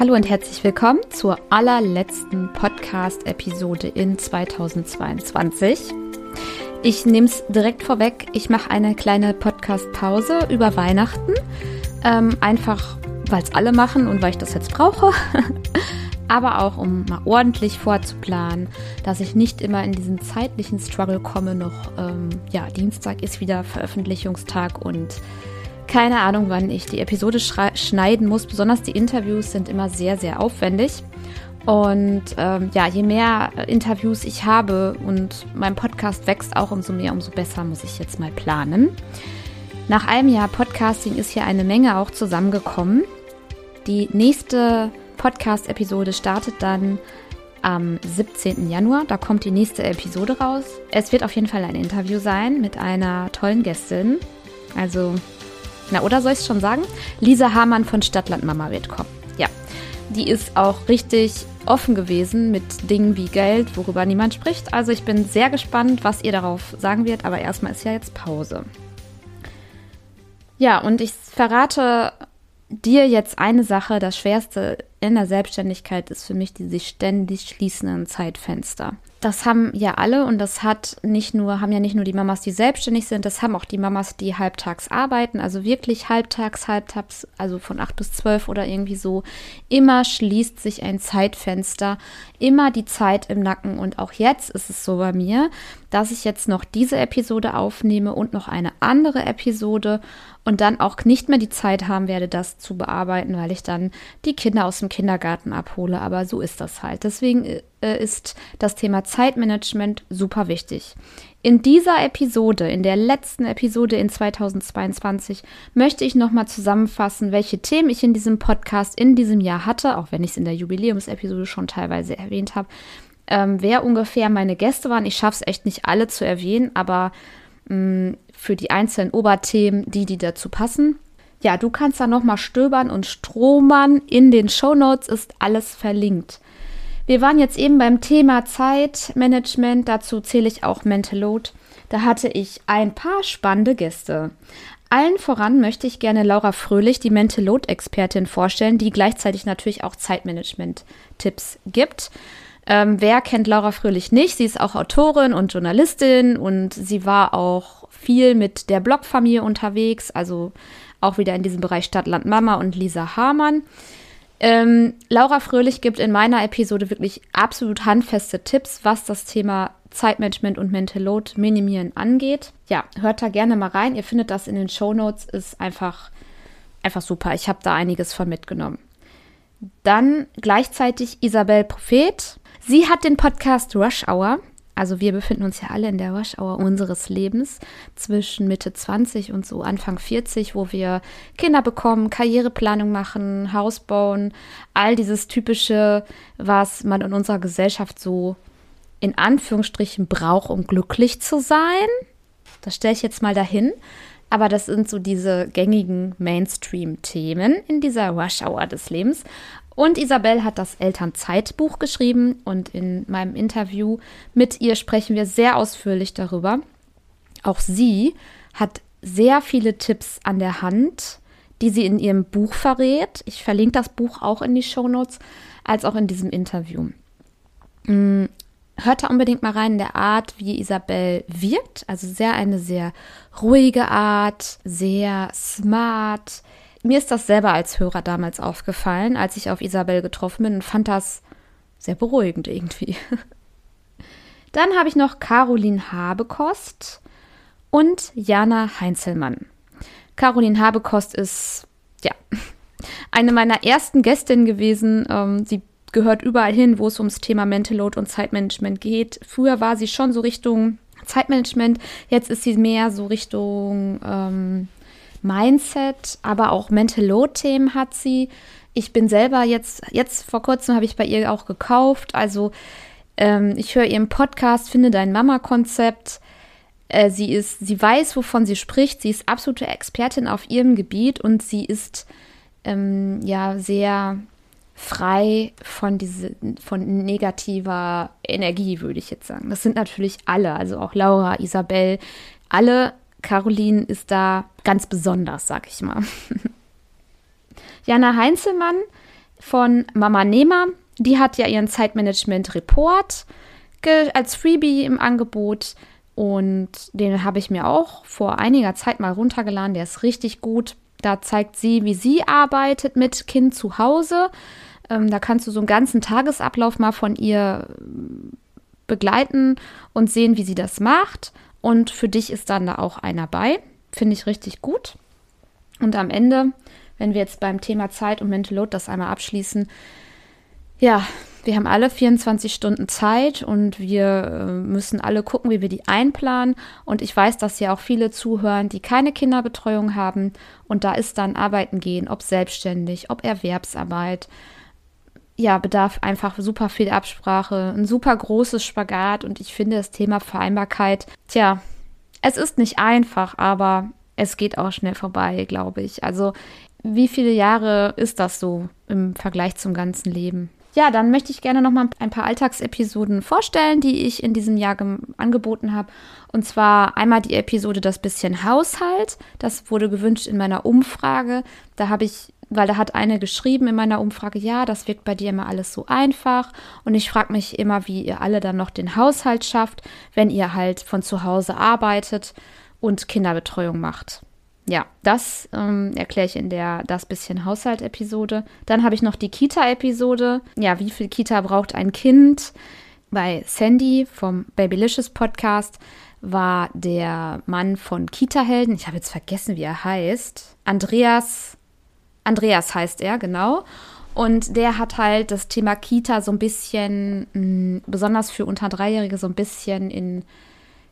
Hallo und herzlich willkommen zur allerletzten Podcast-Episode in 2022. Ich nehme es direkt vorweg, ich mache eine kleine Podcast-Pause über Weihnachten. Ähm, einfach, weil es alle machen und weil ich das jetzt brauche. Aber auch, um mal ordentlich vorzuplanen, dass ich nicht immer in diesen zeitlichen Struggle komme. Noch, ähm, ja, Dienstag ist wieder Veröffentlichungstag und keine Ahnung, wann ich die Episode schneiden muss. Besonders die Interviews sind immer sehr, sehr aufwendig. Und ähm, ja, je mehr Interviews ich habe und mein Podcast wächst auch umso mehr, umso besser muss ich jetzt mal planen. Nach einem Jahr Podcasting ist hier eine Menge auch zusammengekommen. Die nächste Podcast-Episode startet dann am 17. Januar. Da kommt die nächste Episode raus. Es wird auf jeden Fall ein Interview sein mit einer tollen Gästin. Also, na, oder soll ich es schon sagen? Lisa Hamann von Stadtland Mama wird kommen. Ja, die ist auch richtig offen gewesen mit Dingen wie Geld, worüber niemand spricht. Also ich bin sehr gespannt, was ihr darauf sagen wird. Aber erstmal ist ja jetzt Pause. Ja, und ich verrate dir jetzt eine Sache. Das Schwerste in der Selbstständigkeit ist für mich die sich ständig schließenden Zeitfenster. Das haben ja alle und das hat nicht nur, haben ja nicht nur die Mamas, die selbstständig sind, das haben auch die Mamas, die halbtags arbeiten, also wirklich halbtags, halbtags, also von 8 bis 12 oder irgendwie so. Immer schließt sich ein Zeitfenster, immer die Zeit im Nacken. Und auch jetzt ist es so bei mir, dass ich jetzt noch diese Episode aufnehme und noch eine andere Episode und dann auch nicht mehr die Zeit haben werde, das zu bearbeiten, weil ich dann die Kinder aus dem Kindergarten abhole. Aber so ist das halt. Deswegen äh, ist das Thema Zeitmanagement super wichtig. In dieser Episode, in der letzten Episode in 2022, möchte ich nochmal zusammenfassen, welche Themen ich in diesem Podcast in diesem Jahr hatte, auch wenn ich es in der Jubiläumsepisode schon teilweise erwähnt habe. Ähm, wer ungefähr meine Gäste waren. Ich schaffe es echt nicht alle zu erwähnen, aber mh, mm, für die einzelnen Oberthemen, die, die dazu passen. Ja, du kannst da nochmal stöbern und stromern. In den Show Notes ist alles verlinkt. Wir waren jetzt eben beim Thema Zeitmanagement. Dazu zähle ich auch Mental Load. Da hatte ich ein paar spannende Gäste. Allen voran möchte ich gerne Laura Fröhlich, die Mental Load Expertin, vorstellen, die gleichzeitig natürlich auch Zeitmanagement-Tipps gibt. Ähm, wer kennt Laura Fröhlich nicht? Sie ist auch Autorin und Journalistin und sie war auch viel mit der Blogfamilie unterwegs, also auch wieder in diesem Bereich Stadt, Land, Mama und Lisa Hamann. Ähm, Laura Fröhlich gibt in meiner Episode wirklich absolut handfeste Tipps, was das Thema Zeitmanagement und Mental Load minimieren angeht. Ja, hört da gerne mal rein. Ihr findet das in den Show Notes. Ist einfach, einfach super. Ich habe da einiges von mitgenommen. Dann gleichzeitig Isabel Prophet. Sie hat den Podcast Rush Hour. Also wir befinden uns ja alle in der Rush-Hour unseres Lebens zwischen Mitte 20 und so Anfang 40, wo wir Kinder bekommen, Karriereplanung machen, Haus bauen, all dieses typische, was man in unserer Gesellschaft so in Anführungsstrichen braucht, um glücklich zu sein. Das stelle ich jetzt mal dahin. Aber das sind so diese gängigen Mainstream-Themen in dieser Rush-Hour des Lebens. Und Isabel hat das Elternzeitbuch geschrieben und in meinem Interview mit ihr sprechen wir sehr ausführlich darüber. Auch sie hat sehr viele Tipps an der Hand, die sie in ihrem Buch verrät. Ich verlinke das Buch auch in die Show Notes, als auch in diesem Interview. Mm, hört da unbedingt mal rein in der Art, wie Isabel wirkt. Also sehr eine sehr ruhige Art, sehr smart, mir ist das selber als Hörer damals aufgefallen, als ich auf Isabel getroffen bin und fand das sehr beruhigend irgendwie. Dann habe ich noch Caroline Habekost und Jana Heinzelmann. Caroline Habekost ist, ja, eine meiner ersten Gästinnen gewesen. Ähm, sie gehört überall hin, wo es ums Thema Mental Load und Zeitmanagement geht. Früher war sie schon so Richtung Zeitmanagement, jetzt ist sie mehr so Richtung ähm, Mindset, aber auch Mental Load-Themen hat sie. Ich bin selber jetzt, jetzt vor kurzem habe ich bei ihr auch gekauft. Also ähm, ich höre ihren Podcast, finde dein Mama-Konzept. Äh, sie ist, sie weiß, wovon sie spricht. Sie ist absolute Expertin auf ihrem Gebiet und sie ist ähm, ja sehr frei von diese, von negativer Energie, würde ich jetzt sagen. Das sind natürlich alle, also auch Laura, Isabel, alle Caroline ist da ganz besonders, sag ich mal. Jana Heinzelmann von Mama Nehmer. Die hat ja ihren Zeitmanagement-Report als Freebie im Angebot. Und den habe ich mir auch vor einiger Zeit mal runtergeladen. Der ist richtig gut. Da zeigt sie, wie sie arbeitet mit Kind zu Hause. Ähm, da kannst du so einen ganzen Tagesablauf mal von ihr begleiten und sehen, wie sie das macht. Und für dich ist dann da auch einer bei. Finde ich richtig gut. Und am Ende, wenn wir jetzt beim Thema Zeit und Mental Load das einmal abschließen, ja, wir haben alle 24 Stunden Zeit und wir äh, müssen alle gucken, wie wir die einplanen. Und ich weiß, dass ja auch viele zuhören, die keine Kinderbetreuung haben. Und da ist dann Arbeiten gehen, ob selbstständig, ob Erwerbsarbeit. Ja, bedarf einfach super viel Absprache, ein super großes Spagat. Und ich finde das Thema Vereinbarkeit, tja, es ist nicht einfach, aber es geht auch schnell vorbei, glaube ich. Also, wie viele Jahre ist das so im Vergleich zum ganzen Leben? Ja, dann möchte ich gerne noch mal ein paar Alltagsepisoden vorstellen, die ich in diesem Jahr angeboten habe. Und zwar einmal die Episode Das bisschen Haushalt. Das wurde gewünscht in meiner Umfrage. Da habe ich, weil da hat eine geschrieben in meiner Umfrage, ja, das wirkt bei dir immer alles so einfach. Und ich frage mich immer, wie ihr alle dann noch den Haushalt schafft, wenn ihr halt von zu Hause arbeitet und Kinderbetreuung macht ja, das ähm, erkläre ich in der Das bisschen Haushalt-Episode. Dann habe ich noch die Kita-Episode. Ja, wie viel Kita braucht ein Kind? Bei Sandy vom Babylicious Podcast war der Mann von Kita-Helden. Ich habe jetzt vergessen, wie er heißt. Andreas. Andreas heißt er, genau. Und der hat halt das Thema Kita so ein bisschen, mh, mm, besonders für unter Dreijährige, so ein bisschen in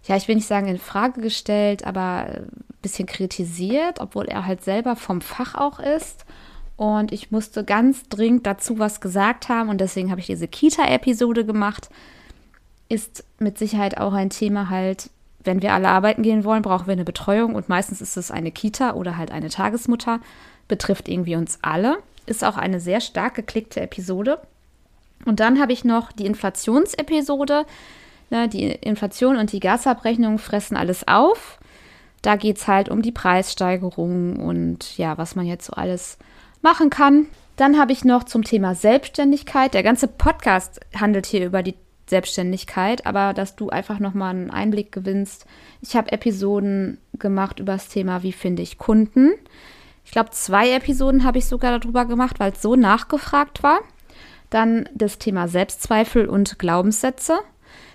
ja, ich will nicht sagen in Frage gestellt, aber ein bisschen kritisiert, obwohl er halt selber vom Fach auch ist. Und ich musste ganz dringend dazu was gesagt haben und deswegen habe ich diese Kita-Episode gemacht. Ist mit Sicherheit auch ein Thema halt, wenn wir alle arbeiten gehen wollen, brauchen wir eine Betreuung und meistens ist es eine Kita oder halt eine Tagesmutter. Betrifft irgendwie uns alle. Ist auch eine sehr stark geklickte Episode. Und dann habe ich noch die Inflationsepisode. Die Inflation und die Gasabrechnung fressen alles auf. Da geht es halt um die Preissteigerung und ja, was man jetzt so alles machen kann. Dann habe ich noch zum Thema Selbstständigkeit. Der ganze Podcast handelt hier über die Selbstständigkeit, aber dass du einfach nochmal einen Einblick gewinnst. Ich habe Episoden gemacht über das Thema, wie finde ich Kunden. Ich glaube, zwei Episoden habe ich sogar darüber gemacht, weil es so nachgefragt war. Dann das Thema Selbstzweifel und Glaubenssätze.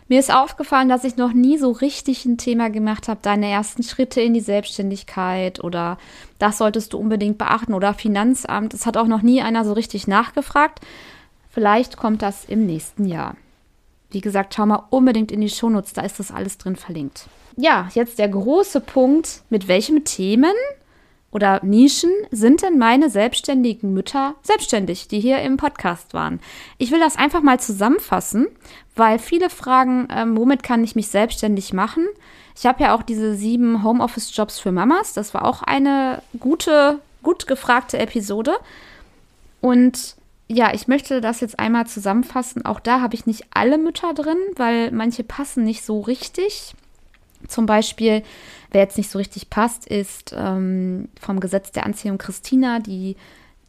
Mir ist aufgefallen, dass ich noch nie so richtig ein Thema gemacht habe, deine ersten Schritte in die Selbstständigkeit oder das solltest du unbedingt beachten oder Finanzamt. Es hat auch noch nie einer so richtig nachgefragt. Vielleicht kommt das im nächsten Jahr. Wie gesagt, schau mal unbedingt in die Shownotes, da ist das alles drin verlinkt. Ja, jetzt der große Punkt, mit welchen Themen oder Nischen sind denn meine selbstständigen Mütter selbstständig, die hier im Podcast waren? Ich will das einfach mal zusammenfassen, weil viele fragen, ähm, womit kann ich mich selbstständig machen? Ich habe ja auch diese sieben Homeoffice-Jobs für Mamas. Das war auch eine gute, gut gefragte Episode. Und ja, ich möchte das jetzt einmal zusammenfassen. Auch da habe ich nicht alle Mütter drin, weil manche passen nicht so richtig. Zum Beispiel, wer jetzt nicht so richtig passt, ist ähm, vom Gesetz der Anziehung Christina, die,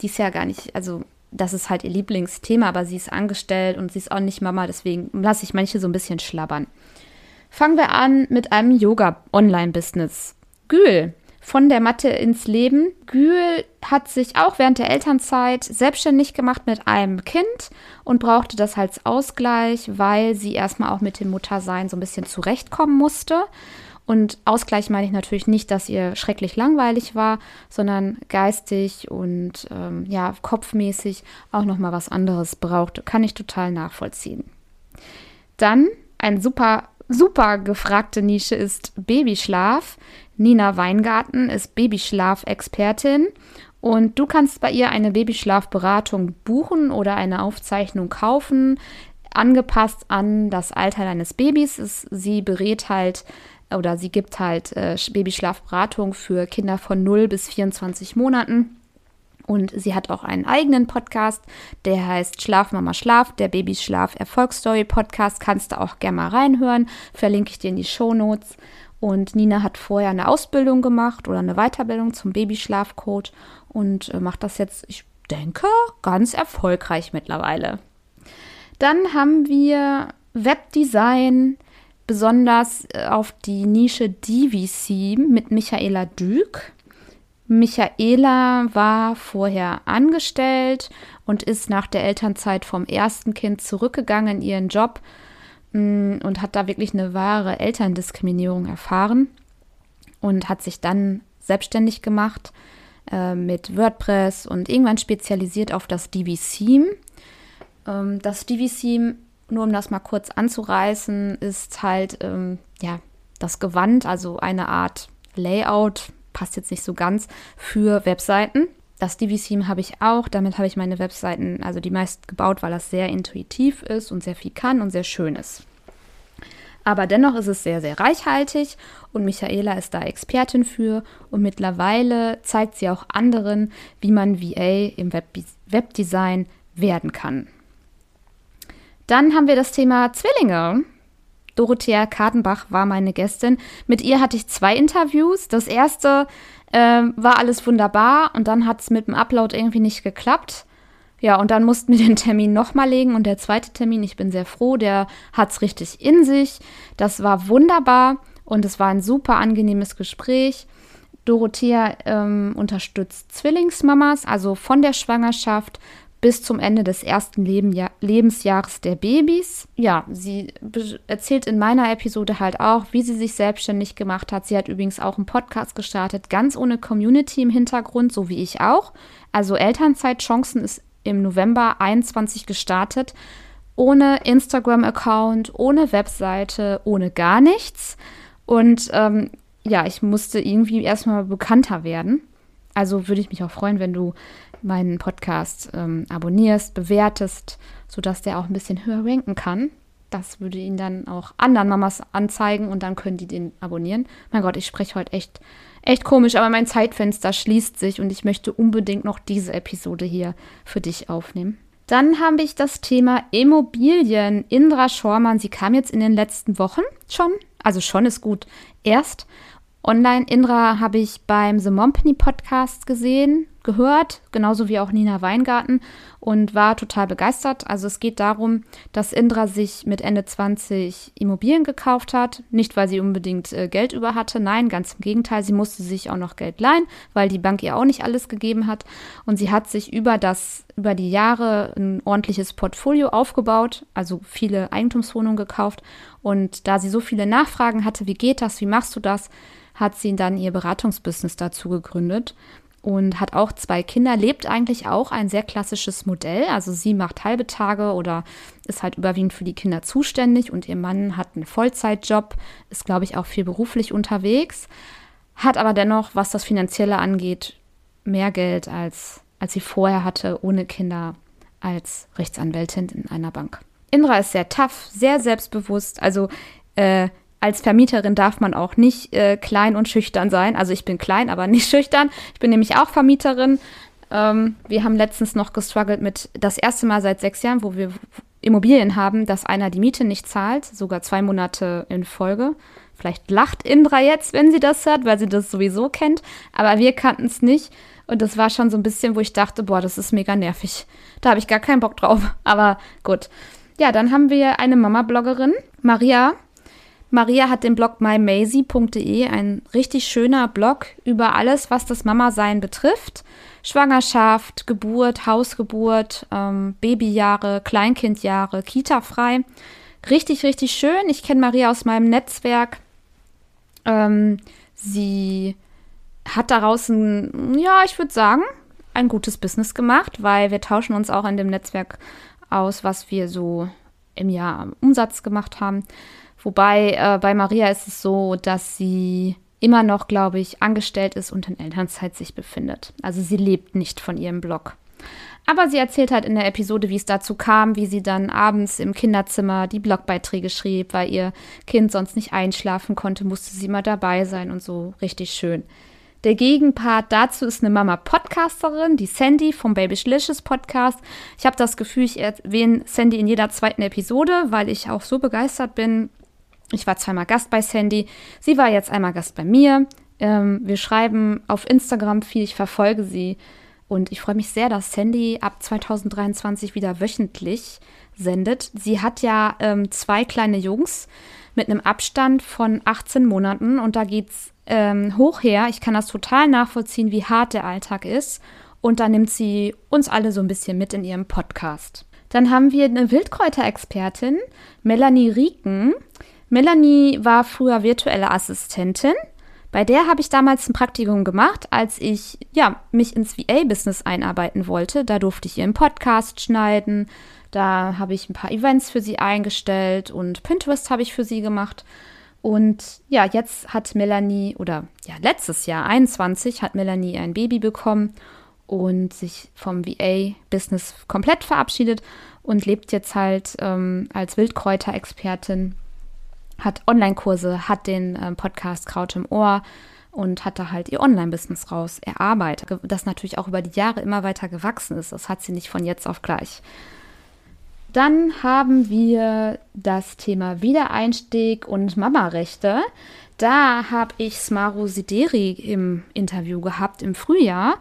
die ist ja gar nicht, also das ist halt ihr Lieblingsthema, aber sie ist angestellt und sie ist auch nicht Mama, deswegen lasse ich manche so ein bisschen schlabbern. Fangen wir an mit einem Yoga-Online-Business. Gül, von der Mathe ins Leben. Gül hat sich auch während der Elternzeit selbstständig gemacht mit einem Kind und brauchte das als Ausgleich, weil sie erstmal auch mit dem Muttersein so ein bisschen zurechtkommen musste. Und Ausgleich meine ich natürlich nicht, dass ihr schrecklich langweilig war, sondern geistig und ähm, ja, kopfmäßig auch nochmal was anderes braucht. Kann ich total nachvollziehen. Dann ein super, super gefragte Nische ist Babyschlaf. Nina Weingarten ist Babyschlaf-Expertin und du kannst bei ihr eine Babyschlafberatung buchen oder eine Aufzeichnung kaufen, angepasst an das Alter deines Babys. sie berät halt oder sie gibt halt äh, Babyschlafberatung für Kinder von 0 bis 24 Monaten. Und sie hat auch einen eigenen Podcast, der heißt Schlaf Mama Schlaf, der Babyschlaf Erfolgsstory Podcast. Kannst du auch gerne mal reinhören. Verlinke ich dir in die Show Notes. Und Nina hat vorher eine Ausbildung gemacht oder eine Weiterbildung zum Babyschlafcoach und äh, macht das jetzt, ich denke, ganz erfolgreich mittlerweile. Dann haben wir Webdesign, besonders äh, auf die Nische DVC mit Michaela Dück. Michaela war vorher angestellt und ist nach der Elternzeit vom ersten Kind zurückgegangen in ihren Job mm, und hat da wirklich eine wahre Elterndiskriminierung erfahren und hat sich dann selbstständig gemacht äh, mit WordPress und irgendwann spezialisiert auf das DV-Theme. Ähm, das DV-Theme, nur um das mal kurz anzureißen, ist halt ähm, ja das Gewand, also eine Art Layout, passt jetzt nicht so ganz, für Webseiten. Das DV-Theme habe ich auch. Damit habe ich meine Webseiten, also die meist gebaut, weil das sehr intuitiv ist und sehr viel kann und sehr schön ist. Aber dennoch ist es sehr, sehr reichhaltig und Michaela ist da Expertin für und mittlerweile zeigt sie auch anderen, wie man VA im Web Webdesign werden kann. Dann haben wir das Thema Zwillinge. Dorothea Kartenbach war meine Gästin. Mit ihr hatte ich zwei Interviews. Das erste äh, war alles wunderbar und dann hat es mit dem Upload irgendwie nicht geklappt. Ja, und dann mussten wir den Termin nochmal legen und der zweite Termin, ich bin sehr froh, der hat es richtig in sich. Das war wunderbar und es war ein super angenehmes Gespräch. Dorothea ähm, unterstützt Zwillingsmamas, also von der Schwangerschaft bis zum Ende des ersten Lebenjahr Lebensjahres der Babys. Ja, sie erzählt in meiner Episode halt auch, wie sie sich selbstständig gemacht hat. Sie hat übrigens auch einen Podcast gestartet, ganz ohne Community im Hintergrund, so wie ich auch. Also Elternzeitchancen ist im November 21 gestartet, ohne Instagram-Account, ohne Webseite, ohne gar nichts. Und ähm, ja, ich musste irgendwie erstmal bekannter werden. Also würde ich mich auch freuen, wenn du meinen Podcast ähm, abonnierst, bewertest, sodass der auch ein bisschen höher ranken kann. Das würde ihn dann auch anderen Mamas anzeigen und dann können die den abonnieren. Mein Gott, ich spreche heute echt, echt komisch, aber mein Zeitfenster schließt sich und ich möchte unbedingt noch diese Episode hier für dich aufnehmen. Dann habe ich das Thema Immobilien. Indra Schormann, sie kam jetzt in den letzten Wochen schon, also schon ist gut, erst online. Indra habe ich beim The Mompany Podcast gesehen, gehört, genauso wie auch Nina Weingarten und war total begeistert. Also es geht darum, dass Indra sich mit Ende 20 Immobilien gekauft hat. Nicht, weil sie unbedingt äh, Geld über hatte, nein, ganz im Gegenteil, sie musste sich auch noch Geld leihen, weil die Bank ihr auch nicht alles gegeben hat. Und sie hat sich über das, über die Jahre ein ordentliches Portfolio aufgebaut, also viele Eigentumswohnungen gekauft. Und da sie so viele Nachfragen hatte, wie geht das, wie machst du das, hat sie dann ihr Beratungsbusiness dazu gegründet und hat auch zwei Kinder, lebt eigentlich auch ein sehr klassisches Modell. Also sie macht halbe Tage oder ist halt überwiegend für die Kinder zuständig und ihr Mann hat einen Vollzeitjob, ist, glaube ich, auch viel beruflich unterwegs, hat aber dennoch, was das Finanzielle angeht, mehr Geld als, als sie vorher hatte, ohne Kinder als Rechtsanwältin in einer Bank. Indra ist sehr tough, sehr selbstbewusst. Also äh, als Vermieterin darf man auch nicht äh, klein und schüchtern sein. Also ich bin klein, aber nicht schüchtern. Ich bin nämlich auch Vermieterin. Ähm, wir haben letztens noch gestruggelt mit das erste Mal seit sechs Jahren, wo wir Immobilien haben, dass einer die Miete nicht zahlt, sogar zwei Monate in Folge. Vielleicht lacht Indra jetzt, wenn sie das hört, weil sie das sowieso kennt. Aber wir kannten es nicht. Und das war schon so ein bisschen, wo ich dachte, boah, das ist mega nervig. Da habe ich gar keinen Bock drauf. Aber gut. Ja, dann haben wir eine Mama-Bloggerin, Maria Maria hat den Blog mymazy.de, ein richtig schöner Blog über alles, was das Mama-Sein betrifft. Schwangerschaft, Geburt, Hausgeburt, ähm, Babyjahre, Kleinkindjahre, Kita-frei. Richtig, richtig schön. Ich kenne Maria aus meinem Netzwerk. Ähm, sie hat daraus ein, ja, ich würde sagen, ein gutes Business gemacht, weil wir tauschen uns auch in dem Netzwerk aus, was wir so im Jahr Umsatz gemacht haben. Wobei äh, bei Maria ist es so, dass sie immer noch, glaube ich, angestellt ist und in Elternzeit sich befindet. Also sie lebt nicht von ihrem Blog. Aber sie erzählt halt in der Episode, wie es dazu kam, wie sie dann abends im Kinderzimmer die Blogbeiträge schrieb, weil ihr Kind sonst nicht einschlafen konnte, musste sie mal dabei sein und so richtig schön. Der Gegenpart dazu ist eine Mama-Podcasterin, die Sandy vom Babyshlicious Podcast. Ich habe das Gefühl, ich erwähne Sandy in jeder zweiten Episode, weil ich auch so begeistert bin ich war zweimal Gast bei Sandy. Sie war jetzt einmal Gast bei mir. Ähm, wir schreiben auf Instagram viel. Ich verfolge sie. Und ich freue mich sehr, dass Sandy ab 2023 wieder wöchentlich sendet. Sie hat ja ähm, zwei kleine Jungs mit einem Abstand von 18 Monaten und da geht's ähm, hoch her. Ich kann das total nachvollziehen, wie hart der Alltag ist. Und da nimmt sie uns alle so ein bisschen mit in ihrem Podcast. Dann haben wir eine Wildkräuterexpertin, Melanie Rieken. Melanie war früher virtuelle Assistentin. Bei der habe ich damals ein Praktikum gemacht, als ich ja, mich ins VA-Business einarbeiten wollte. Da durfte ich ihren Podcast schneiden, da habe ich ein paar Events für sie eingestellt und Pinterest habe ich für sie gemacht. Und ja, jetzt hat Melanie, oder ja, letztes Jahr, 21, hat Melanie ein Baby bekommen und sich vom VA-Business komplett verabschiedet und lebt jetzt halt ähm, als Wildkräuterexpertin, hat Online-Kurse, hat den ähm, Podcast Kraut im Ohr und hat da halt ihr Online-Business raus erarbeitet, das natürlich auch über die Jahre immer weiter gewachsen ist. Das hat sie nicht von jetzt auf gleich. Dann haben wir das Thema Wiedereinstieg und Mama-Rechte. Da habe ich Smaro Sideri im Interview gehabt im Frühjahr.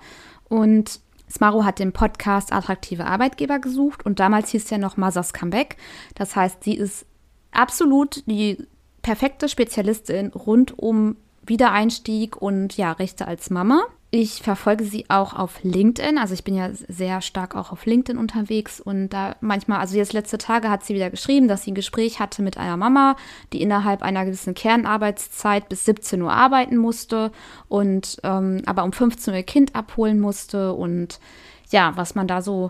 Und Smaro hat den Podcast Attraktive Arbeitgeber gesucht und damals hieß ja noch Mothers Comeback. Das heißt, sie ist absolut die perfekte Spezialistin rund um Wiedereinstieg und ja, Rechte als Mama. Ich verfolge sie auch auf LinkedIn. Also ich bin ja sehr stark auch auf LinkedIn unterwegs und da manchmal, also jetzt letzte Tage hat sie wieder geschrieben, dass sie ein Gespräch hatte mit einer Mama, die innerhalb einer gewissen Kernarbeitszeit bis 17 Uhr arbeiten musste und ähm, aber um 15 Uhr ihr Kind abholen musste und ja, was man da so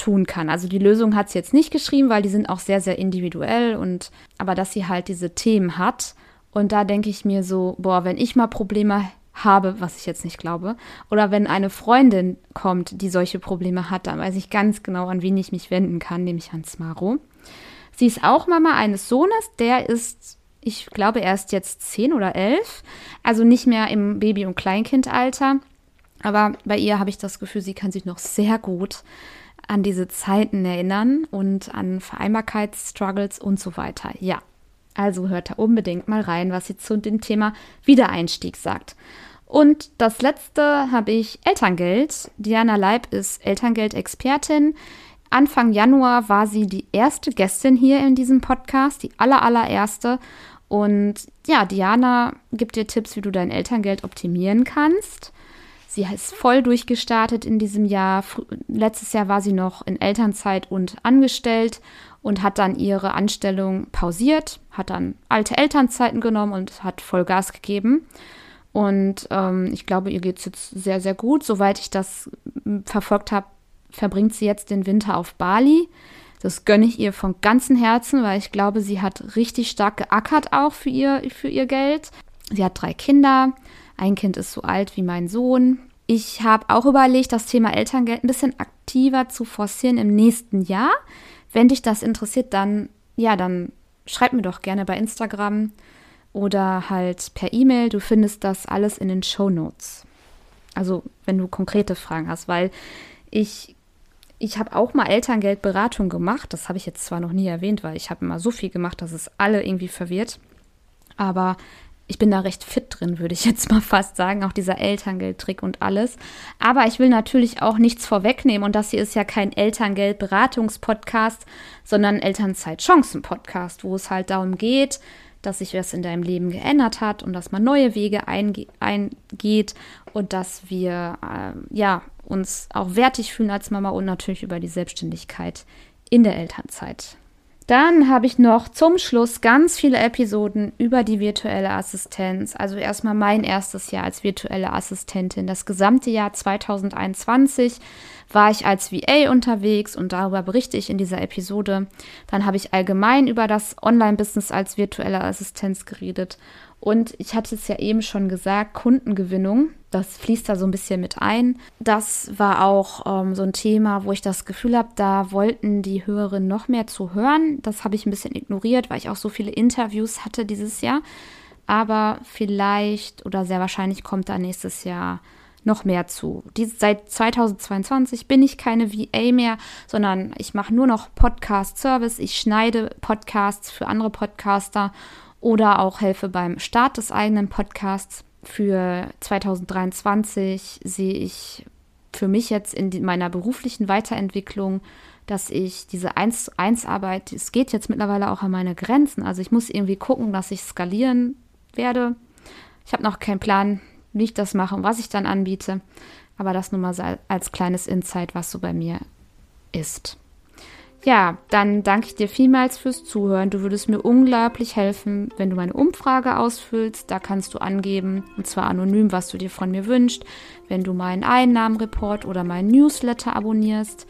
tun kann. Also die Lösung hat sie jetzt nicht geschrieben, weil die sind auch sehr, sehr individuell und aber dass sie halt diese Themen hat. Und da denke ich mir so, boah, wenn ich mal Probleme habe, was ich jetzt nicht glaube, oder wenn eine Freundin kommt, die solche Probleme hat, dann weiß ich ganz genau, an wen ich mich wenden kann, nämlich an Smaro. Sie ist auch Mama eines Sohnes, der ist, ich glaube, er ist jetzt zehn oder elf, also nicht mehr im Baby- und Kleinkindalter. Aber bei ihr habe ich das Gefühl, sie kann sich noch sehr gut an diese Zeiten erinnern und an Vereinbarkeitsstruggles und so weiter. Ja, also hört da unbedingt mal rein, was sie zu dem Thema Wiedereinstieg sagt. Und das letzte habe ich Elterngeld. Diana Leib ist Elterngeldexpertin. Anfang Januar war sie die erste Gästin hier in diesem Podcast, die aller, allererste. Und ja, Diana gibt dir Tipps, wie du dein Elterngeld optimieren kannst. Sie ist voll durchgestartet in diesem Jahr. Letztes Jahr war sie noch in Elternzeit und angestellt und hat dann ihre Anstellung pausiert, hat dann alte Elternzeiten genommen und hat voll Gas gegeben. Und ähm, ich glaube, ihr geht es jetzt sehr, sehr gut. Soweit ich das verfolgt habe, verbringt sie jetzt den Winter auf Bali. Das gönne ich ihr von ganzem Herzen, weil ich glaube, sie hat richtig stark geackert auch für ihr, für ihr Geld. Sie hat drei Kinder. Ein Kind ist so alt wie mein Sohn. Ich habe auch überlegt, das Thema Elterngeld ein bisschen aktiver zu forcieren im nächsten Jahr. Wenn dich das interessiert, dann ja, dann schreib mir doch gerne bei Instagram oder halt per E-Mail. Du findest das alles in den Show Notes. Also wenn du konkrete Fragen hast, weil ich ich habe auch mal Elterngeldberatung gemacht. Das habe ich jetzt zwar noch nie erwähnt, weil ich habe immer so viel gemacht, dass es alle irgendwie verwirrt. Aber ich bin da recht fit drin, würde ich jetzt mal fast sagen, auch dieser Elterngeldtrick und alles. Aber ich will natürlich auch nichts vorwegnehmen und das hier ist ja kein Elterngeldberatungspodcast, sondern Elternzeitchancen-Podcast, wo es halt darum geht, dass sich was in deinem Leben geändert hat und dass man neue Wege einge eingeht und dass wir äh, ja, uns auch wertig fühlen als Mama und natürlich über die Selbstständigkeit in der Elternzeit. Dann habe ich noch zum Schluss ganz viele Episoden über die virtuelle Assistenz. Also erstmal mein erstes Jahr als virtuelle Assistentin. Das gesamte Jahr 2021 war ich als VA unterwegs und darüber berichte ich in dieser Episode. Dann habe ich allgemein über das Online-Business als virtuelle Assistenz geredet. Und ich hatte es ja eben schon gesagt, Kundengewinnung, das fließt da so ein bisschen mit ein. Das war auch ähm, so ein Thema, wo ich das Gefühl habe, da wollten die Hörerinnen noch mehr zu hören. Das habe ich ein bisschen ignoriert, weil ich auch so viele Interviews hatte dieses Jahr. Aber vielleicht oder sehr wahrscheinlich kommt da nächstes Jahr noch mehr zu. Dies, seit 2022 bin ich keine VA mehr, sondern ich mache nur noch Podcast-Service. Ich schneide Podcasts für andere Podcaster oder auch helfe beim Start des eigenen Podcasts. Für 2023 sehe ich für mich jetzt in meiner beruflichen Weiterentwicklung, dass ich diese 1 zu 1 Arbeit, es geht jetzt mittlerweile auch an meine Grenzen. Also ich muss irgendwie gucken, dass ich skalieren werde. Ich habe noch keinen Plan, wie ich das mache und was ich dann anbiete. Aber das nur mal als kleines Insight, was so bei mir ist. Ja, dann danke ich dir vielmals fürs Zuhören. Du würdest mir unglaublich helfen, wenn du meine Umfrage ausfüllst. Da kannst du angeben, und zwar anonym, was du dir von mir wünschst. Wenn du meinen Einnahmenreport oder meinen Newsletter abonnierst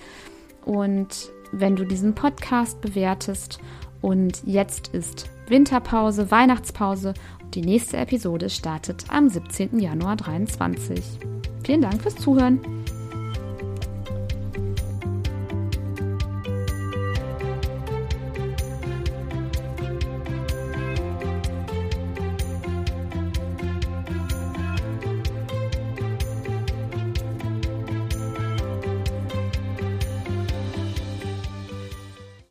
und wenn du diesen Podcast bewertest. Und jetzt ist Winterpause, Weihnachtspause und die nächste Episode startet am 17. Januar 2023. Vielen Dank fürs Zuhören.